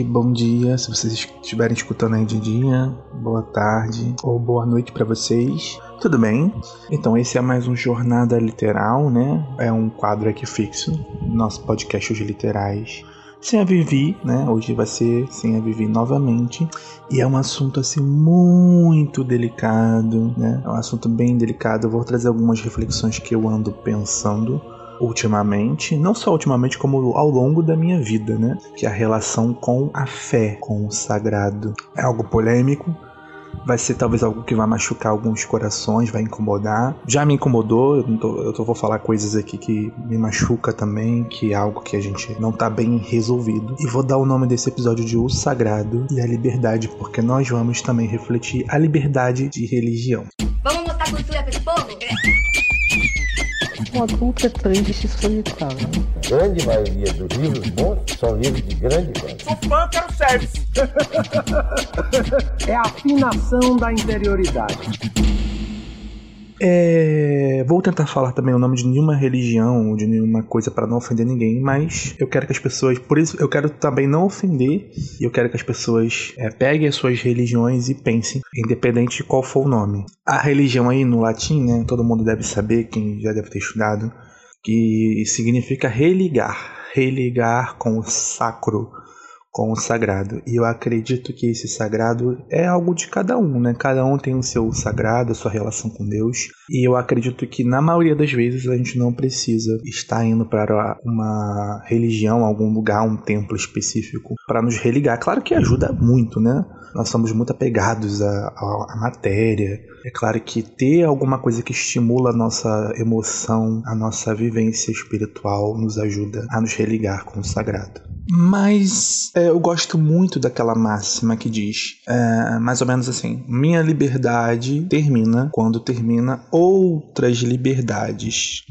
Bom dia. Se vocês estiverem escutando aí de dia, boa tarde ou boa noite para vocês. Tudo bem? Então, esse é mais um Jornada Literal, né? É um quadro aqui fixo, nosso podcast Os Literais. Sem a Vivi, né? Hoje vai ser sem a Vivi novamente. E é um assunto assim muito delicado, né? É um assunto bem delicado. Eu vou trazer algumas reflexões que eu ando pensando ultimamente, não só ultimamente, como ao longo da minha vida, né? Que é a relação com a fé, com o sagrado. É algo polêmico, vai ser talvez algo que vai machucar alguns corações, vai incomodar. Já me incomodou, eu, tô, eu tô, vou falar coisas aqui que me machuca também, que é algo que a gente não tá bem resolvido. E vou dar o nome desse episódio de O Sagrado e a Liberdade, porque nós vamos também refletir a liberdade de religião. Vamos mostrar cultura para esse povo? Um adulto é triste e solitário. Grande maioria dos livros bons são livros de grande qualidade. Sou fã, quero service. é a afinação da interioridade. É, vou tentar falar também o nome de nenhuma religião, de nenhuma coisa para não ofender ninguém, mas eu quero que as pessoas, por isso eu quero também não ofender, e eu quero que as pessoas é, peguem as suas religiões e pensem, independente de qual for o nome. A religião aí no latim, né, todo mundo deve saber, quem já deve ter estudado, que significa religar, religar com o sacro, com o sagrado. E eu acredito que esse sagrado é algo de cada um, né? Cada um tem o seu sagrado, a sua relação com Deus. E eu acredito que na maioria das vezes a gente não precisa estar indo para uma religião, algum lugar, um templo específico para nos religar. Claro que ajuda muito, né? Nós somos muito apegados à, matéria. É claro que ter alguma coisa que estimula a nossa emoção, a nossa vivência espiritual, nos ajuda a nos religar com o sagrado. Mas é, eu gosto muito daquela máxima que diz, é, mais ou menos assim: minha liberdade termina quando termina outras liberdades.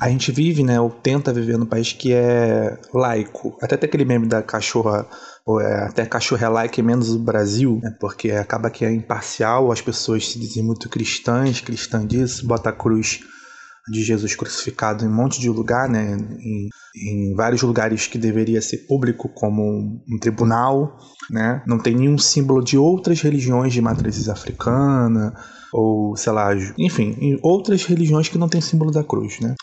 A gente vive, né, ou tenta viver num país que é laico. Até tem aquele meme da cachorra ou é, até cachorro like menos o Brasil, né, porque acaba que é imparcial, as pessoas se dizem muito cristãs, cristã disso, bota a cruz de Jesus crucificado em um monte de lugar, né, em, em vários lugares que deveria ser público, como um tribunal, né, não tem nenhum símbolo de outras religiões de matrizes africana, ou sei lá, enfim, outras religiões que não tem símbolo da cruz, né.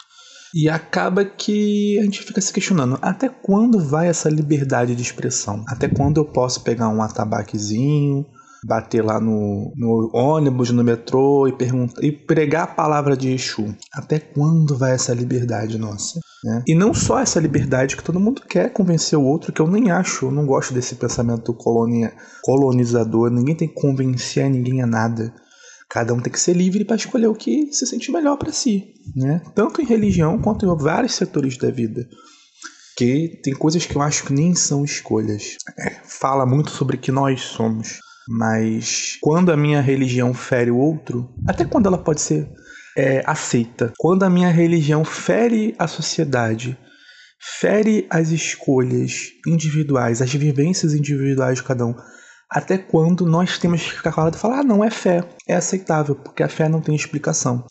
E acaba que a gente fica se questionando: até quando vai essa liberdade de expressão? Até quando eu posso pegar um atabaquezinho, bater lá no, no ônibus, no metrô e perguntar e pregar a palavra de Exu. Até quando vai essa liberdade nossa? Né? E não só essa liberdade que todo mundo quer convencer o outro, que eu nem acho, eu não gosto desse pensamento colonia, colonizador. Ninguém tem que convencer ninguém a nada. Cada um tem que ser livre para escolher o que se sente melhor para si, né? Tanto em religião quanto em vários setores da vida. Que tem coisas que eu acho que nem são escolhas. É, fala muito sobre que nós somos. Mas quando a minha religião fere o outro, até quando ela pode ser é, aceita, quando a minha religião fere a sociedade, fere as escolhas individuais, as vivências individuais de cada um, até quando nós temos que ficar calado e falar: ah, não é fé, é aceitável, porque a fé não tem explicação.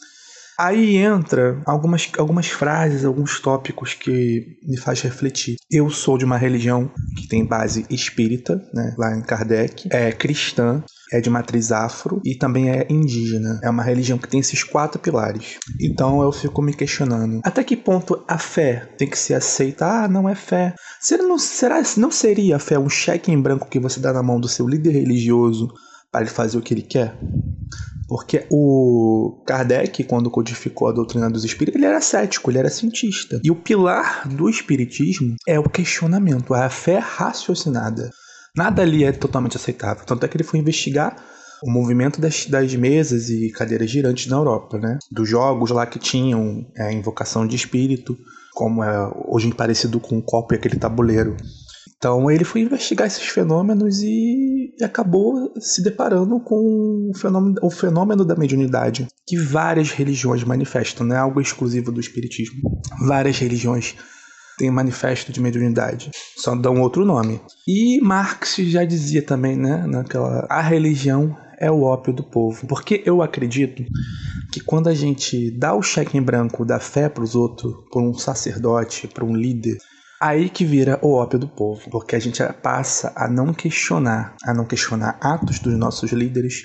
Aí entra algumas, algumas frases, alguns tópicos que me faz refletir. Eu sou de uma religião que tem base espírita, né, lá em Kardec, é cristã, é de matriz afro e também é indígena. É uma religião que tem esses quatro pilares. Então eu fico me questionando: até que ponto a fé tem que ser aceita? Ah, não é fé. Será, não, será, não seria a fé um cheque em branco que você dá na mão do seu líder religioso para ele fazer o que ele quer? Porque o Kardec, quando codificou a doutrina dos espíritos, ele era cético, ele era cientista. E o pilar do espiritismo é o questionamento, é a fé raciocinada. Nada ali é totalmente aceitável. Tanto é que ele foi investigar o movimento das, das mesas e cadeiras girantes na Europa, né? Dos jogos lá que tinham é, invocação de espírito, como é hoje parecido com o copo e aquele tabuleiro. Então ele foi investigar esses fenômenos e acabou se deparando com o fenômeno, o fenômeno da mediunidade, que várias religiões manifestam, não é algo exclusivo do espiritismo. Várias religiões têm manifesto de mediunidade, só dão outro nome. E Marx já dizia também, né, naquela a religião é o ópio do povo, porque eu acredito que quando a gente dá o cheque em branco da fé para os outros, para um sacerdote, para um líder, Aí que vira o ópio do povo, porque a gente passa a não questionar, a não questionar atos dos nossos líderes,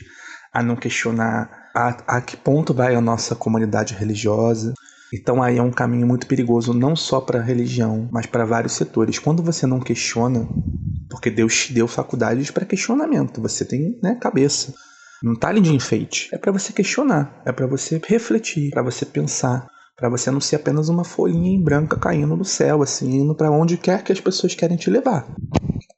a não questionar a, a que ponto vai a nossa comunidade religiosa. Então aí é um caminho muito perigoso não só para a religião, mas para vários setores. Quando você não questiona, porque Deus te deu faculdades para questionamento, você tem né, cabeça. Não tá ali de enfeite. É para você questionar, é para você refletir, para você pensar, para você não ser apenas uma folhinha em branca caindo no céu, assim, indo para onde quer que as pessoas querem te levar.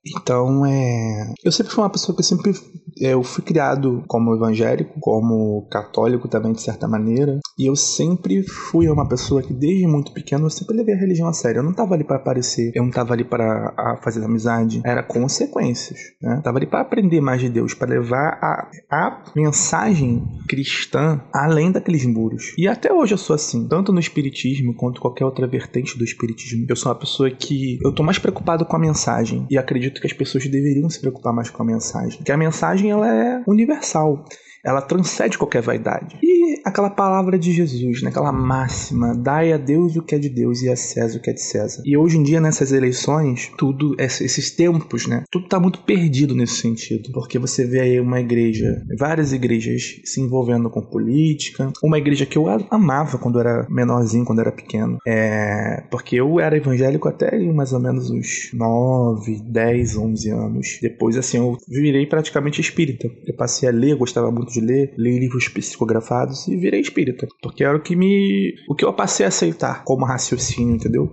Então, é. Eu sempre fui uma pessoa que sempre. Eu fui criado como evangélico, como católico também, de certa maneira. E eu sempre fui uma pessoa que, desde muito pequeno, eu sempre levei a religião a sério. Eu não tava ali para aparecer, eu não tava ali para fazer amizade. Era consequências, né? Eu tava ali para aprender mais de Deus, para levar a, a mensagem cristã além daqueles muros. E até hoje eu sou assim, tanto no espiritismo quanto qualquer outra vertente do espiritismo. Eu sou uma pessoa que. Eu tô mais preocupado com a mensagem e acredito que as pessoas deveriam se preocupar mais com a mensagem. Porque a mensagem ela é universal ela transcende qualquer vaidade. E aquela palavra de Jesus, né? aquela máxima, dai a Deus o que é de Deus e a César o que é de César. E hoje em dia, nessas eleições, tudo, esses tempos, né? Tudo está muito perdido nesse sentido. Porque você vê aí uma igreja, várias igrejas se envolvendo com política. Uma igreja que eu amava quando era menorzinho, quando era pequeno. É, porque eu era evangélico até mais ou menos uns 9, 10, 11 anos. Depois, assim, eu virei praticamente espírita. Eu passei a ler, gostava muito de ler, li livros psicografados e virei espírita. Porque era o que me. o que eu passei a aceitar como raciocínio, entendeu?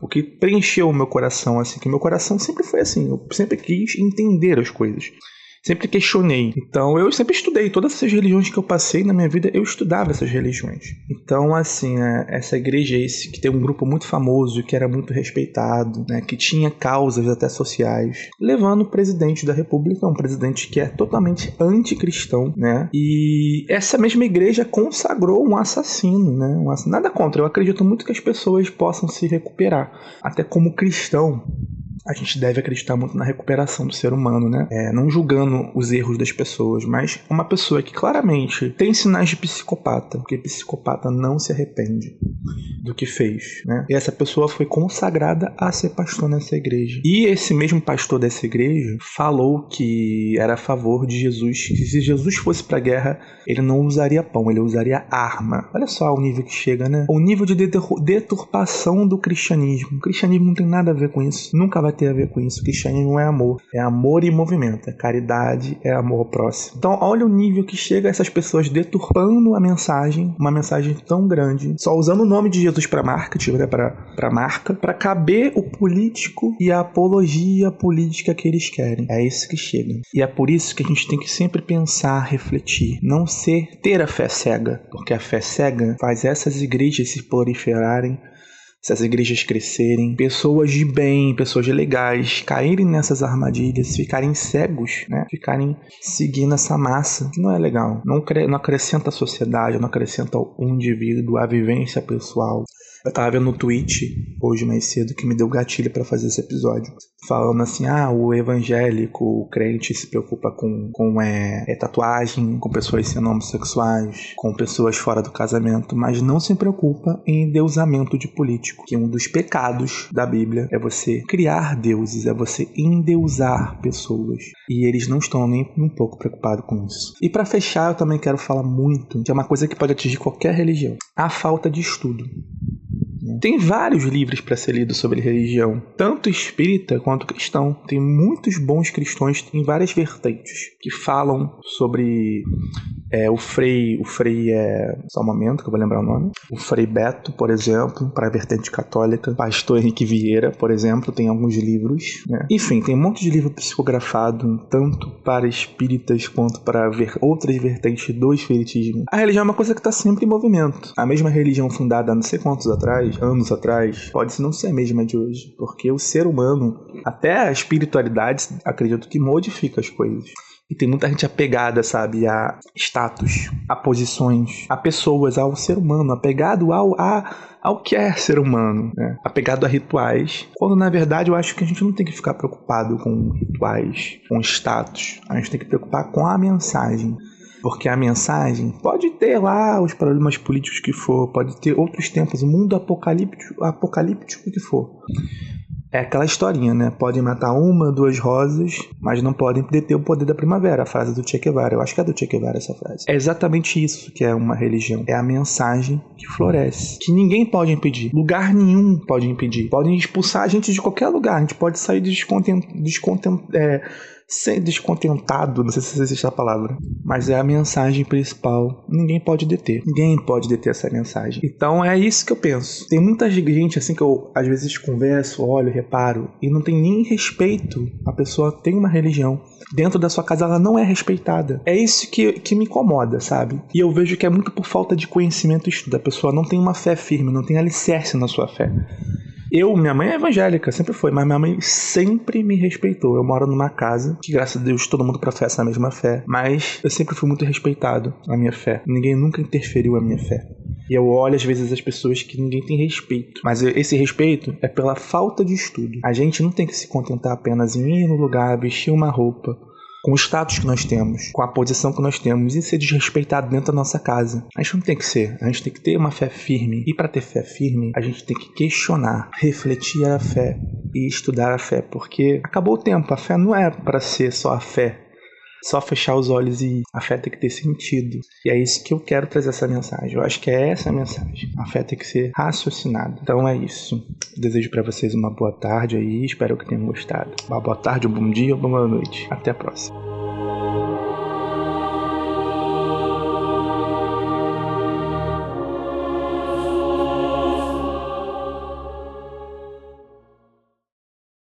O que preencheu o meu coração, assim, que meu coração sempre foi assim, eu sempre quis entender as coisas sempre questionei. Então eu sempre estudei todas essas religiões que eu passei na minha vida, eu estudava essas religiões. Então assim, é, essa igreja esse que tem um grupo muito famoso, que era muito respeitado, né, que tinha causas até sociais, levando o presidente da República, um presidente que é totalmente anticristão, né? E essa mesma igreja consagrou um assassino, né? Um. Nada contra, eu acredito muito que as pessoas possam se recuperar, até como cristão a gente deve acreditar muito na recuperação do ser humano, né? É, não julgando os erros das pessoas, mas uma pessoa que claramente tem sinais de psicopata, porque psicopata não se arrepende do que fez, né? E essa pessoa foi consagrada a ser pastor nessa igreja. E esse mesmo pastor dessa igreja falou que era a favor de Jesus, que se Jesus fosse para a guerra, ele não usaria pão, ele usaria arma. Olha só o nível que chega, né? O nível de deturpação do cristianismo. O cristianismo não tem nada a ver com isso. Nunca vai vai ter a ver com isso. Cristianismo não é amor, é amor e movimento. É caridade, é amor próximo. Então, olha o nível que chega essas pessoas deturpando a mensagem, uma mensagem tão grande, só usando o nome de Jesus para marketing, né, para marca, para caber o político e a apologia política que eles querem. É isso que chega. E é por isso que a gente tem que sempre pensar, refletir, não ser ter a fé cega, porque a fé cega faz essas igrejas se proliferarem se as igrejas crescerem, pessoas de bem, pessoas legais caírem nessas armadilhas, ficarem cegos, né? Ficarem seguindo essa massa, que não é legal. Não, não acrescenta a sociedade, não acrescenta o indivíduo, a vivência pessoal. Eu tava vendo no tweet hoje mais cedo que me deu gatilho para fazer esse episódio. Falando assim: ah, o evangélico, o crente se preocupa com, com é, é, tatuagem, com pessoas sendo homossexuais, com pessoas fora do casamento, mas não se preocupa em endeusamento de político. Que um dos pecados da Bíblia é você criar deuses, é você endeusar pessoas. E eles não estão nem um pouco preocupados com isso. E para fechar, eu também quero falar muito que é uma coisa que pode atingir qualquer religião: a falta de estudo. Tem vários livros para ser lido sobre religião, tanto espírita quanto cristão. Tem muitos bons cristãos em várias vertentes que falam sobre é, o Frei, o Frei é. Só um momento que eu vou lembrar o nome. O Frei Beto, por exemplo, para a vertente católica. Pastor Henrique Vieira, por exemplo, tem alguns livros. Né? Enfim, tem um monte de livro psicografado, tanto para espíritas quanto para ver outras vertentes do espiritismo. A religião é uma coisa que está sempre em movimento. A mesma religião fundada há não sei quantos atrás, anos atrás, pode não ser a mesma de hoje. Porque o ser humano, até a espiritualidade, acredito que modifica as coisas. E tem muita gente apegada, sabe, a status, a posições, a pessoas, ao ser humano, apegado ao, a, ao que é ser humano, né? apegado a rituais. Quando na verdade eu acho que a gente não tem que ficar preocupado com rituais, com status. A gente tem que preocupar com a mensagem. Porque a mensagem pode ter lá os problemas políticos que for, pode ter outros tempos, o mundo apocalíptico, apocalíptico que for. É aquela historinha, né? Podem matar uma, duas rosas, mas não podem deter o poder da primavera, a frase do Che Guevara. Eu acho que é do Che Guevara essa frase. É exatamente isso que é uma religião. É a mensagem que floresce. Que ninguém pode impedir. Lugar nenhum pode impedir. Podem expulsar a gente de qualquer lugar. A gente pode sair descontent... descontent... É ser descontentado, não sei se existe a palavra, mas é a mensagem principal. Ninguém pode deter. Ninguém pode deter essa mensagem. Então é isso que eu penso. Tem muita gente assim que eu às vezes converso, olho, reparo e não tem nem respeito. A pessoa tem uma religião. Dentro da sua casa ela não é respeitada. É isso que, que me incomoda, sabe? E eu vejo que é muito por falta de conhecimento e estudo. A pessoa não tem uma fé firme, não tem alicerce na sua fé. Eu, minha mãe é evangélica, sempre foi, mas minha mãe sempre me respeitou. Eu moro numa casa que, graças a Deus, todo mundo professa a mesma fé, mas eu sempre fui muito respeitado na minha fé. Ninguém nunca interferiu a minha fé. E eu olho às vezes as pessoas que ninguém tem respeito. Mas esse respeito é pela falta de estudo. A gente não tem que se contentar apenas em ir no lugar, vestir uma roupa, com o status que nós temos, com a posição que nós temos e ser desrespeitado dentro da nossa casa. A gente não tem que ser, a gente tem que ter uma fé firme. E para ter fé firme, a gente tem que questionar, refletir a fé e estudar a fé, porque acabou o tempo. A fé não é para ser só a fé, só fechar os olhos e a fé tem que ter sentido. E é isso que eu quero trazer essa mensagem. Eu acho que é essa a mensagem. A fé tem que ser raciocinada. Então é isso. Desejo para vocês uma boa tarde aí. Espero que tenham gostado. Uma boa tarde, um bom dia, uma boa noite. Até a próxima.